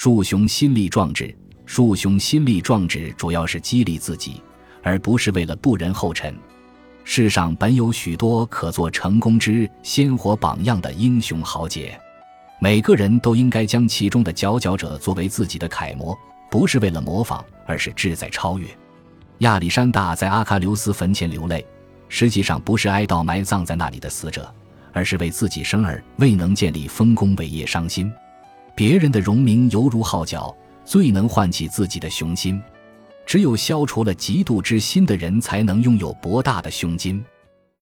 树雄心力壮志，树雄心力壮志主要是激励自己，而不是为了步人后尘。世上本有许多可做成功之鲜活榜样的英雄豪杰，每个人都应该将其中的佼佼者作为自己的楷模，不是为了模仿，而是志在超越。亚历山大在阿喀琉斯坟前流泪，实际上不是哀悼埋葬在那里的死者，而是为自己生儿未能建立丰功伟业伤心。别人的荣名犹如号角，最能唤起自己的雄心。只有消除了嫉妒之心的人，才能拥有博大的胸襟。